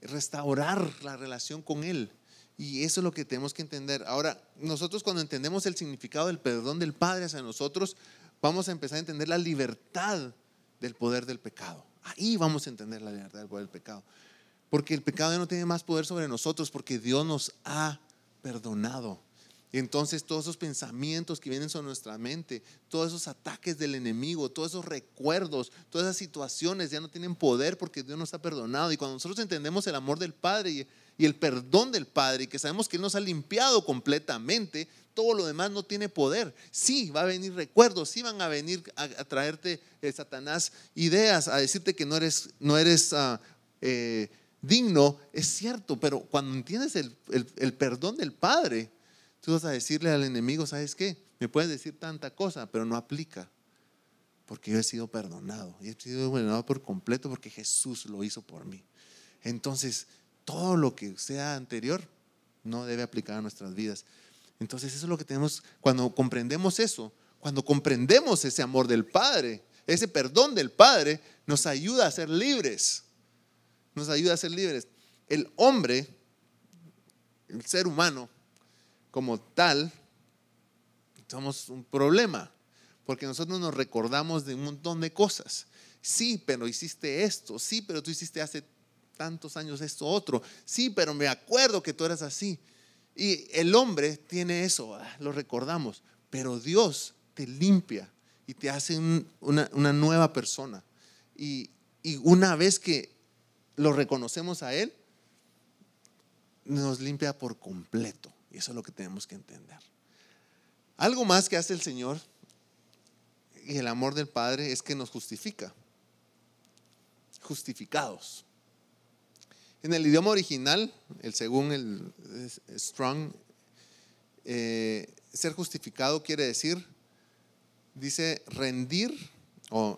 restaurar la relación con Él. Y eso es lo que tenemos que entender. Ahora, nosotros cuando entendemos el significado del perdón del Padre hacia nosotros, vamos a empezar a entender la libertad del poder del pecado. Ahí vamos a entender la libertad del poder del pecado. Porque el pecado no tiene más poder sobre nosotros porque Dios nos ha perdonado. Y entonces todos esos pensamientos que vienen sobre nuestra mente, todos esos ataques del enemigo, todos esos recuerdos, todas esas situaciones ya no tienen poder porque Dios nos ha perdonado. Y cuando nosotros entendemos el amor del Padre y, el perdón del Padre y que sabemos que Él nos ha limpiado completamente, todo lo demás no tiene poder. Sí, va a venir recuerdos, sí van a venir a, traerte, eh, Satanás, ideas, a decirte que no eres, no eres ah, eh, digno, es cierto, pero cuando entiendes el, el perdón del Padre, Tú vas a decirle al enemigo, ¿sabes qué? Me puedes decir tanta cosa, pero no aplica. Porque yo he sido perdonado. Y he sido perdonado por completo porque Jesús lo hizo por mí. Entonces, todo lo que sea anterior no debe aplicar a nuestras vidas. Entonces, eso es lo que tenemos, cuando comprendemos eso, cuando comprendemos ese amor del Padre, ese perdón del Padre, nos ayuda a ser libres. Nos ayuda a ser libres. El hombre, el ser humano, como tal, somos un problema, porque nosotros nos recordamos de un montón de cosas. Sí, pero hiciste esto, sí, pero tú hiciste hace tantos años esto otro, sí, pero me acuerdo que tú eras así. Y el hombre tiene eso, ah, lo recordamos, pero Dios te limpia y te hace una, nueva persona. Y, y una vez que lo reconocemos a Él, nos limpia por completo. Y eso es lo que tenemos que entender. Algo más que hace el Señor y el amor del Padre es que nos justifica. Justificados. En el idioma original, el según el Strong, eh, ser justificado quiere decir, dice rendir,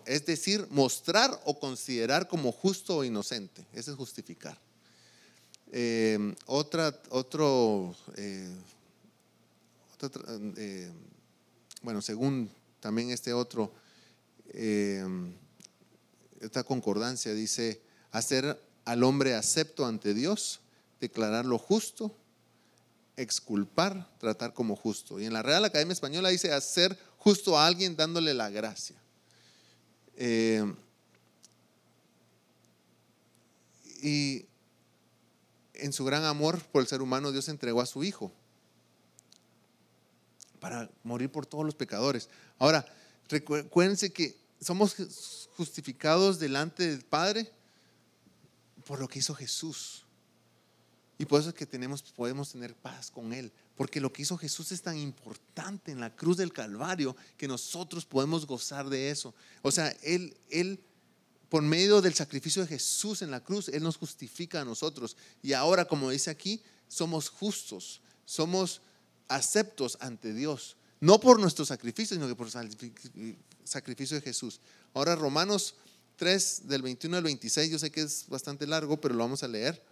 es decir, mostrar o considerar como justo o inocente. Ese es justificar. Eh, otra, otro, eh, eh, bueno, según también este otro, esta concordancia dice, hacer al hombre acepto ante Dios, declararlo justo, exculpar, tratar como justo. Y en la Real Academia Española dice hacer justo a alguien dándole la gracia. Y en su gran amor por el ser humano, Dios entregó a su Hijo para morir por todos los pecadores. Ahora, recuérdense que somos justificados delante del Padre por lo que hizo Jesús. Y por eso es que tenemos, podemos tener paz con Él. Porque lo que hizo Jesús es tan importante en la cruz del Calvario que nosotros podemos gozar de eso. O sea, Él, Él por medio del sacrificio de Jesús en la cruz, Él nos justifica a nosotros. Y ahora, como dice aquí, somos justos, somos aceptos ante Dios. No por nuestro sacrificio, sino que por el sacrificio de Jesús. Ahora Romanos 3 del 21 al 26, yo sé que es bastante largo, pero lo vamos a leer.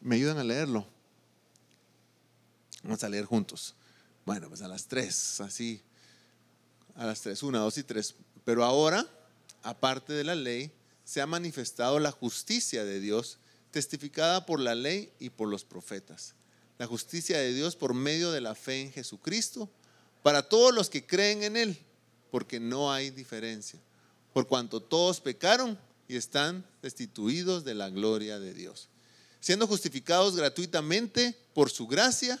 ¿Me ayudan a leerlo? Vamos a leer juntos. Bueno, pues a las 3, así. A las 3, 1, 2 y 3. Pero ahora aparte de la ley, se ha manifestado la justicia de Dios, testificada por la ley y por los profetas. La justicia de Dios por medio de la fe en Jesucristo, para todos los que creen en Él, porque no hay diferencia, por cuanto todos pecaron y están destituidos de la gloria de Dios, siendo justificados gratuitamente por su gracia,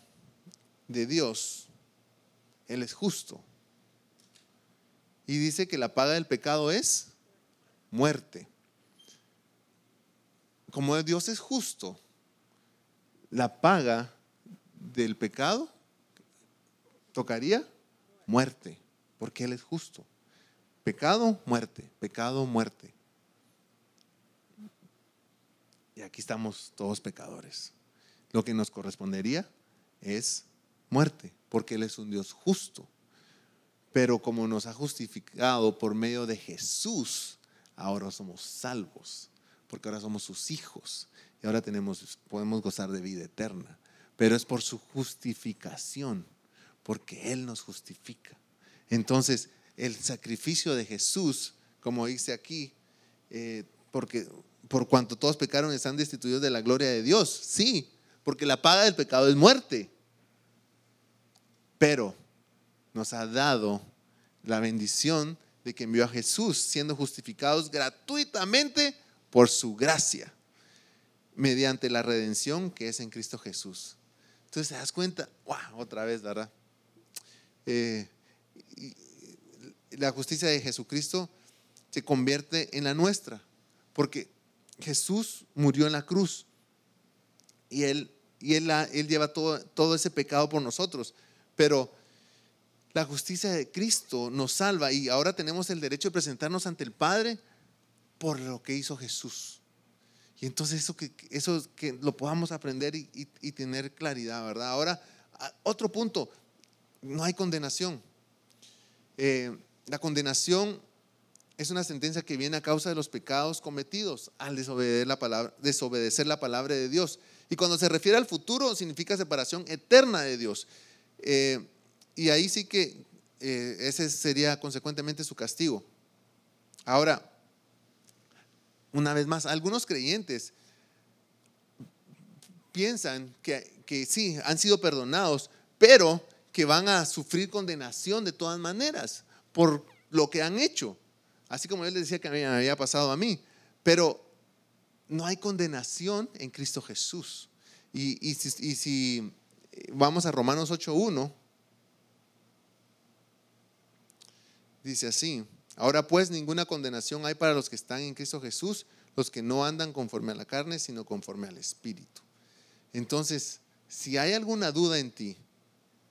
de Dios, Él es justo. Y dice que la paga del pecado es muerte. Como Dios es justo, la paga del pecado tocaría muerte, porque Él es justo. Pecado, muerte, pecado, muerte. Y aquí estamos todos pecadores. lo que nos correspondería es muerte, porque Él es un Dios justo. Pero como nos ha justificado por medio de Jesús, ahora somos salvos, porque ahora somos sus hijos y ahora tenemos, podemos gozar de vida eterna. Pero es por su justificación, porque Él nos justifica. Entonces, el sacrificio de Jesús, como dice aquí, eh, porque por cuanto todos pecaron están destituidos de la gloria de Dios. Sí, porque la paga del pecado es muerte. Pero nos ha dado la bendición de que envió a Jesús siendo justificados gratuitamente por su gracia, mediante la redención que es en Cristo Jesús. Entonces te das cuenta, wow, otra vez, ¿verdad? Eh, la justicia de Jesucristo se convierte en la nuestra, porque Jesús murió en la cruz y Él, y él, lleva todo, todo ese pecado por nosotros, pero la justicia de Cristo nos salva y ahora tenemos el derecho de presentarnos ante el Padre por lo que hizo Jesús. Y entonces eso que, eso que lo podamos aprender y, tener claridad, ¿verdad? Ahora, otro punto, no hay condenación. Eh, la condenación es una sentencia que viene a causa de los pecados cometidos al desobedecer la palabra, desobedecer la palabra de Dios. Y cuando se refiere al futuro, significa separación eterna de Dios. Eh, y ahí sí que eh, ese sería consecuentemente su castigo. Ahora, una vez más, algunos creyentes piensan que, que sí, han sido perdonados, pero que van a sufrir condenación de todas maneras por lo que han hecho. Así como él les decía que me había pasado a mí. Pero no hay condenación en Cristo Jesús. Y, y si, vamos a Romanos 8.1, dice así, ahora pues ninguna condenación hay para los que están en Cristo Jesús, los que no andan conforme a la carne, sino conforme al Espíritu. Entonces, si hay alguna duda en ti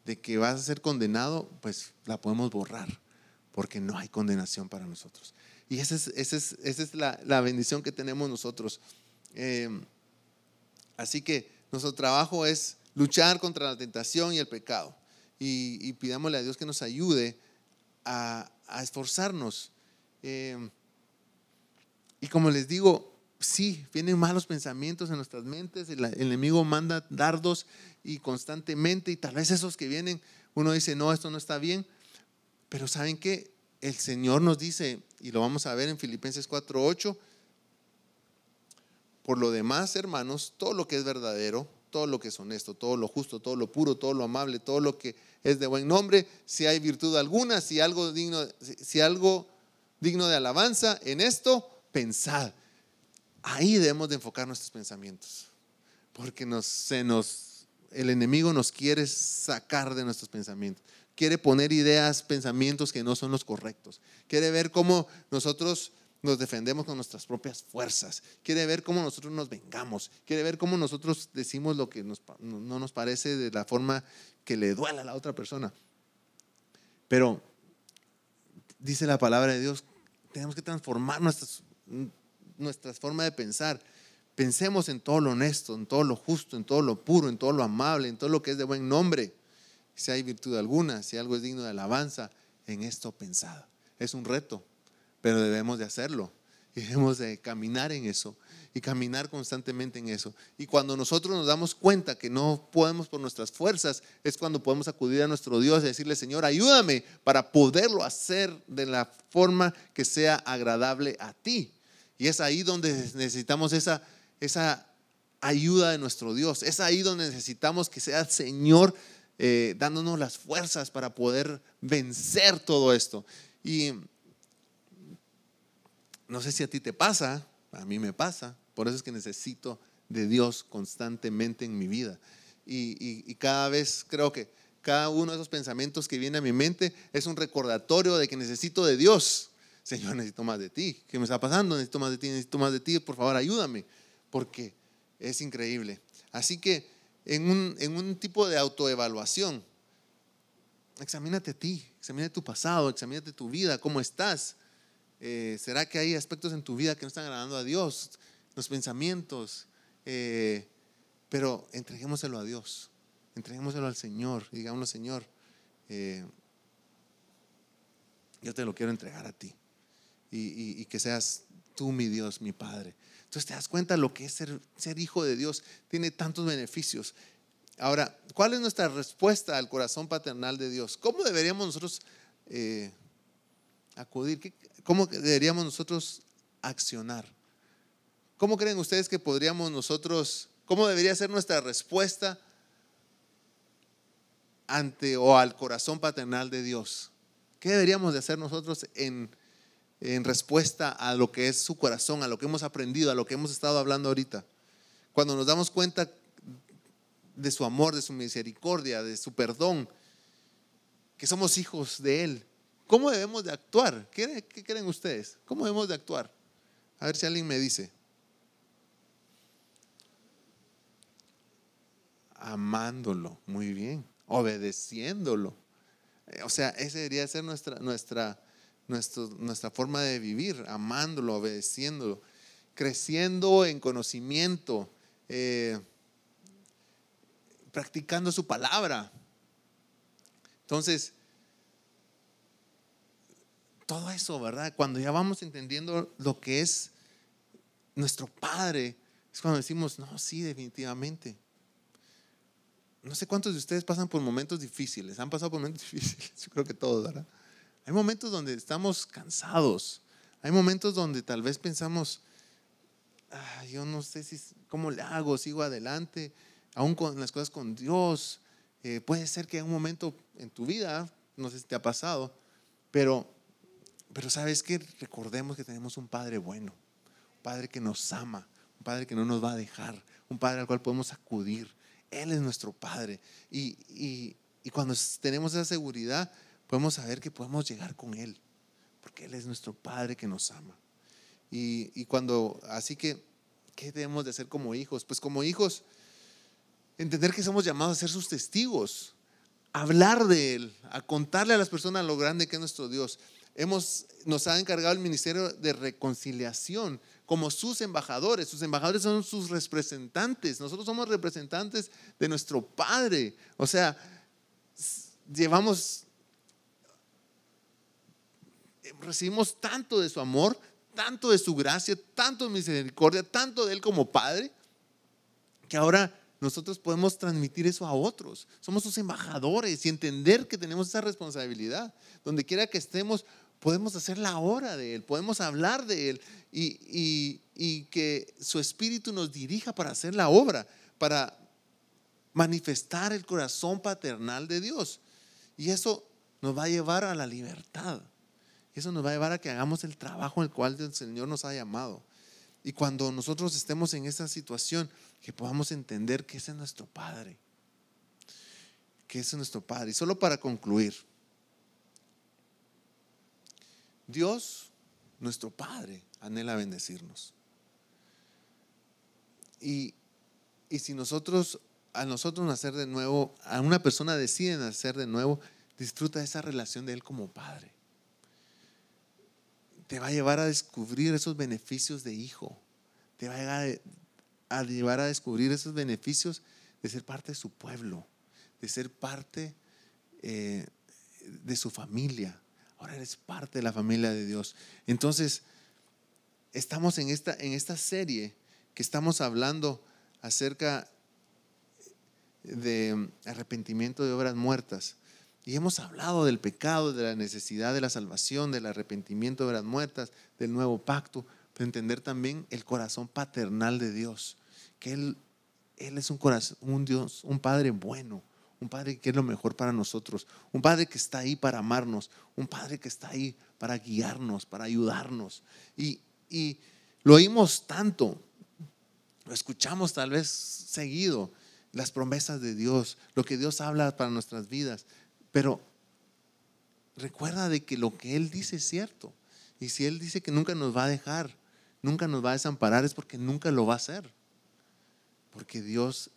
de que vas a ser condenado, pues la podemos borrar porque no hay condenación para nosotros. Y esa es, esa es, esa es la, bendición que tenemos nosotros. Em, así que nuestro trabajo es luchar contra la tentación y el pecado. Y, pidámosle a Dios que nos ayude a, esforzarnos. Em, y como les digo, sí, vienen malos pensamientos en nuestras mentes, el, el, enemigo manda dardos y constantemente, y tal vez esos que vienen, uno dice, no, esto no está bien, pero ¿saben qué? El Señor nos dice, y lo vamos a ver en Filipenses 4:8, por lo demás, hermanos, todo lo que es verdadero, todo lo que es honesto, todo lo justo, todo lo puro, todo lo amable, todo lo que es de buen nombre, si hay virtud alguna, si algo digno, si algo digno de alabanza, en esto pensad. Ahí debemos de enfocar nuestros pensamientos, porque nos, se nos, el enemigo nos quiere sacar de nuestros pensamientos quiere poner ideas, pensamientos que no son los correctos. Quiere ver cómo nosotros nos defendemos con nuestras propias fuerzas. Quiere ver cómo nosotros nos vengamos. Quiere ver cómo nosotros decimos lo que no nos parece de la forma que le duela a la otra persona. Pero dice la palabra de Dios, tenemos que transformar nuestras, nuestras formas de pensar. Pensemos en todo lo honesto, en todo lo justo, en todo lo puro, en todo lo amable, en todo lo que es de buen nombre si hay virtud alguna, si algo es digno de alabanza, en esto pensado. Es un reto, pero debemos de hacerlo y debemos de caminar en eso y caminar constantemente en eso. Y cuando nosotros nos damos cuenta que no podemos por nuestras fuerzas, es cuando podemos acudir a nuestro Dios y decirle, Señor, ayúdame para poderlo hacer de la forma que sea agradable a ti. Y es ahí donde necesitamos esa, esa ayuda de nuestro Dios. Es ahí donde necesitamos que sea Señor eh, dándonos las fuerzas para poder vencer todo esto. Y no sé si a ti te pasa, a mí me pasa, por eso es que necesito de Dios constantemente en mi vida. Y, cada vez creo que cada uno de esos pensamientos que viene a mi mente es un recordatorio de que necesito de Dios. Señor, necesito más de ti. ¿Qué me está pasando? Necesito más de ti, necesito más de ti. Por favor, ayúdame. Porque es increíble. Así que en un, tipo de autoevaluación. Examínate a ti, examínate tu pasado, examínate tu vida, cómo estás. Eh, ¿Será que hay aspectos en tu vida que no están agradando a Dios? Los pensamientos, eh, pero entreguémoselo a Dios, entreguémoselo al Señor, digámoslo, Señor, eh, yo te lo quiero entregar a ti y, que seas tú mi Dios, mi Padre. Entonces te das cuenta lo que es ser, hijo de Dios, tiene tantos beneficios. Ahora, ¿cuál es nuestra respuesta al corazón paternal de Dios? ¿Cómo deberíamos nosotros acudir? ¿Cómo deberíamos nosotros accionar? ¿Cómo creen ustedes que podríamos nosotros, cómo debería ser nuestra respuesta ante o al corazón paternal de Dios? ¿Qué deberíamos de hacer nosotros en, en respuesta a lo que es su corazón, a lo que hemos aprendido, a lo que hemos estado hablando ahorita? Cuando nos damos cuenta de su amor, de su misericordia, de su perdón, que somos hijos de Él. ¿Cómo debemos de actuar? ¿Qué, creen ustedes? ¿Cómo debemos de actuar? A ver si alguien me dice. Amándolo, muy bien. Obedeciéndolo. O sea, esa debería ser nuestra, nuestra, nuestra forma de vivir, amándolo, obedeciéndolo, creciendo en conocimiento. Eh, practicando su palabra. Entonces, todo eso, ¿verdad? Cuando ya vamos entendiendo lo que es nuestro Padre, es cuando decimos, no, sí, definitivamente. No sé cuántos de ustedes pasan por momentos difíciles. Han pasado por momentos difíciles, yo creo que todos, ¿verdad? Hay momentos donde estamos cansados. Hay momentos donde tal vez pensamos, ah, yo no sé si, cómo le hago, sigo adelante aún con las cosas con Dios. Eh, puede ser que en un momento en tu vida, no sé si te ha pasado, pero, pero sabes que recordemos que tenemos un Padre bueno, un Padre que nos ama, un Padre que no nos va a dejar, un Padre al cual podemos acudir. Él es nuestro Padre. Y, y, y cuando tenemos esa seguridad, podemos saber que podemos llegar con Él, porque Él es nuestro Padre que nos ama. Y, y cuando, así que, ¿qué debemos de hacer como hijos? Pues como hijos, entender que somos llamados a ser sus testigos, a hablar de Él, a contarle a las personas lo grande que es nuestro Dios. Hemos, nos ha encargado el ministerio de reconciliación como sus embajadores. Sus embajadores son sus representantes. Nosotros somos representantes de nuestro Padre. O sea, llevamos, recibimos tanto de su amor, tanto de su gracia, tanto de misericordia, tanto de Él como Padre, que ahora nosotros podemos transmitir eso a otros. Somos sus embajadores y entender que tenemos esa responsabilidad. Donde quiera que estemos, podemos hacer la obra de Él, podemos hablar de Él y, y que su espíritu nos dirija para hacer la obra, para manifestar el corazón paternal de Dios. Y eso nos va a llevar a la libertad. Eso nos va a llevar a que hagamos el trabajo el cual el Señor nos ha llamado. Y cuando nosotros estemos en esa situación, que podamos entender que ese es nuestro Padre. Que ese es nuestro Padre. Y solo para concluir, Dios, nuestro Padre, anhela bendecirnos. Y, y si nosotros, a nosotros nacer de nuevo, a una persona decide nacer de nuevo, disfruta esa relación de Él como Padre te va a llevar a descubrir esos beneficios de hijo. Te va a llevar a, descubrir esos beneficios de ser parte de su pueblo, de ser parte eh, de su familia. Ahora eres parte de la familia de Dios. Entonces, estamos en esta, en esta serie que estamos hablando acerca de arrepentimiento de obras muertas. Y hemos hablado del pecado, de la necesidad de la salvación, del arrepentimiento de las muertas, del nuevo pacto, pero entender también el corazón paternal de Dios, que Él, Él es un, corazón, un Dios, un Padre bueno, un Padre que es lo mejor para nosotros, un Padre que está ahí para amarnos, un Padre que está ahí para guiarnos, para ayudarnos. Y, y lo oímos tanto, lo escuchamos tal vez seguido, las promesas de Dios, lo que Dios habla para nuestras vidas. Pero recuerda de que lo que Él dice es cierto. Y si Él dice que nunca nos va a dejar, nunca nos va a desamparar, es porque nunca lo va a hacer. Porque Dios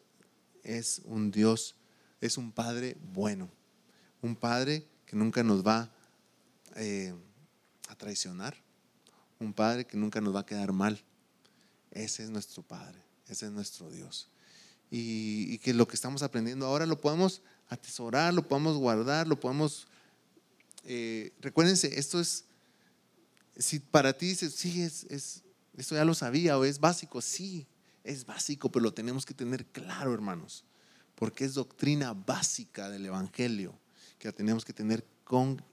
es un Dios, es un Padre bueno. Un Padre que nunca nos va eh, a traicionar. Un Padre que nunca nos va a quedar mal. Ese es nuestro Padre, ese es nuestro Dios. y, que lo que estamos aprendiendo ahora lo podamos atesorar, lo podamos guardar, lo podamos... Eh, recuérdense, esto es, si para ti dices, sí, es, es, esto ya lo sabía o es básico, sí, es básico, pero lo tenemos que tener claro, hermanos, porque es doctrina básica del Evangelio, que la tenemos que tener con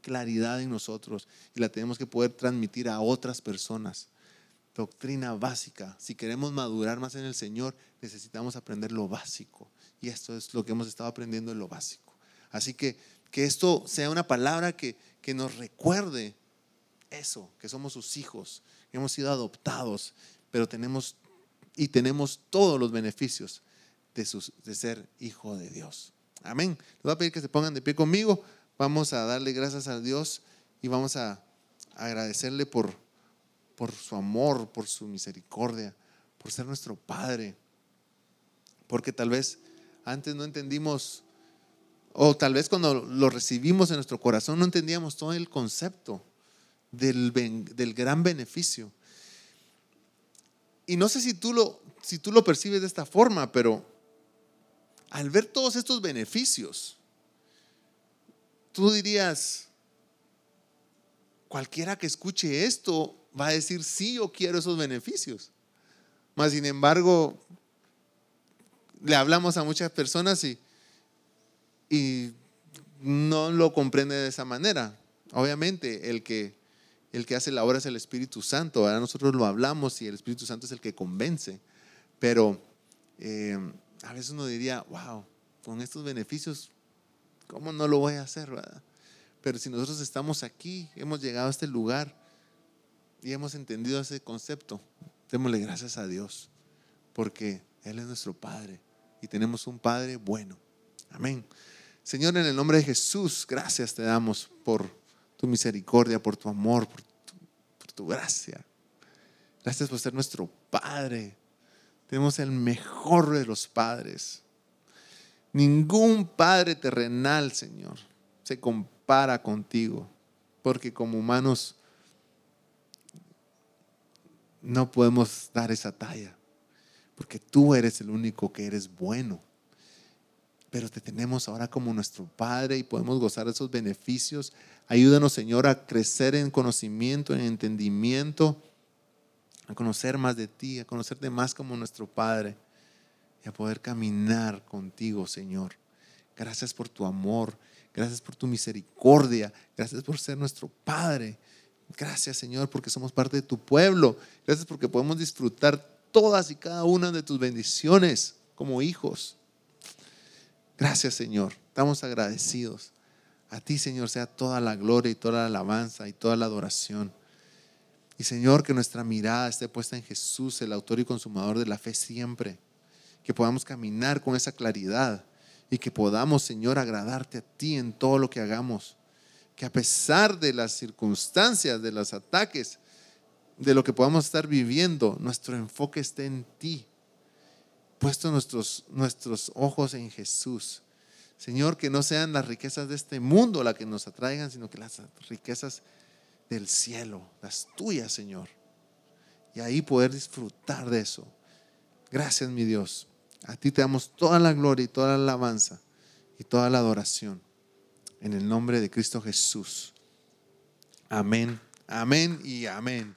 claridad en nosotros y la tenemos que poder transmitir a otras personas. Doctrina básica. Si queremos madurar más en el Señor, necesitamos aprender lo básico. Y esto es lo que hemos estado aprendiendo en lo básico. Así que que esto sea una palabra que, que nos recuerde eso, que somos sus hijos, que hemos sido adoptados, pero tenemos y tenemos todos los beneficios de, sus, de ser hijo de Dios. Amén. Les voy a pedir que se pongan de pie conmigo. Vamos a darle gracias a Dios y vamos a agradecerle por, por su amor, por su misericordia, por ser nuestro Padre. Porque tal vez antes no entendimos, o tal vez cuando lo recibimos en nuestro corazón no entendíamos todo el concepto del, gran beneficio. Y no sé si tú, lo, si tú lo percibes de esta forma, pero al ver todos estos beneficios, tú dirías, cualquiera que escuche esto va a decir, sí, yo quiero esos beneficios. Mas, sin embargo, le hablamos a muchas personas y, y no lo comprende de esa manera. Obviamente, el que, el que hace la obra es el Espíritu Santo. Ahora nosotros lo hablamos y el Espíritu Santo es el que convence. Pero eh, a veces uno diría, wow, con estos beneficios ¿Cómo no lo voy a hacer? Pero si nosotros estamos aquí, hemos llegado a este lugar y hemos entendido ese concepto, démosle gracias a Dios, porque Él es nuestro Padre y tenemos un Padre bueno. Amén. Señor, en el nombre de Jesús, gracias te damos por tu misericordia, por tu amor, por tu, gracia. Gracias por ser nuestro Padre. Tenemos el mejor de los padres. Ningún padre terrenal, Señor, se compara contigo, porque como humanos no podemos dar esa talla, porque tú eres el único que eres bueno. Pero te tenemos ahora como nuestro Padre y podemos gozar de esos beneficios. Ayúdanos, Señor, a crecer en conocimiento, en entendimiento, a conocer más de ti, a conocerte más como nuestro Padre y a poder caminar contigo, Señor. Gracias por tu amor, gracias por tu misericordia, gracias por ser nuestro Padre. Gracias, Señor, porque somos parte de tu pueblo. Gracias porque podemos disfrutar todas y cada una de tus bendiciones como hijos. Gracias, Señor. Estamos agradecidos. A ti, Señor, sea toda la gloria y toda la alabanza y toda la adoración. Y Señor, que nuestra mirada esté puesta en Jesús, el autor y consumador de la fe siempre que podamos caminar con esa claridad y que podamos, Señor, agradarte a ti en todo lo que hagamos. Que a pesar de las circunstancias, de los ataques, de lo que podamos estar viviendo, nuestro enfoque esté en ti, puesto nuestros, nuestros ojos en Jesús. Señor, que no sean las riquezas de este mundo las que nos atraigan, sino que las riquezas del cielo, las tuyas, Señor. Y ahí poder disfrutar de eso. Gracias, mi Dios. A ti te damos toda la gloria y toda la alabanza y toda la adoración. En el nombre de Cristo Jesús. Amén, amén y amén.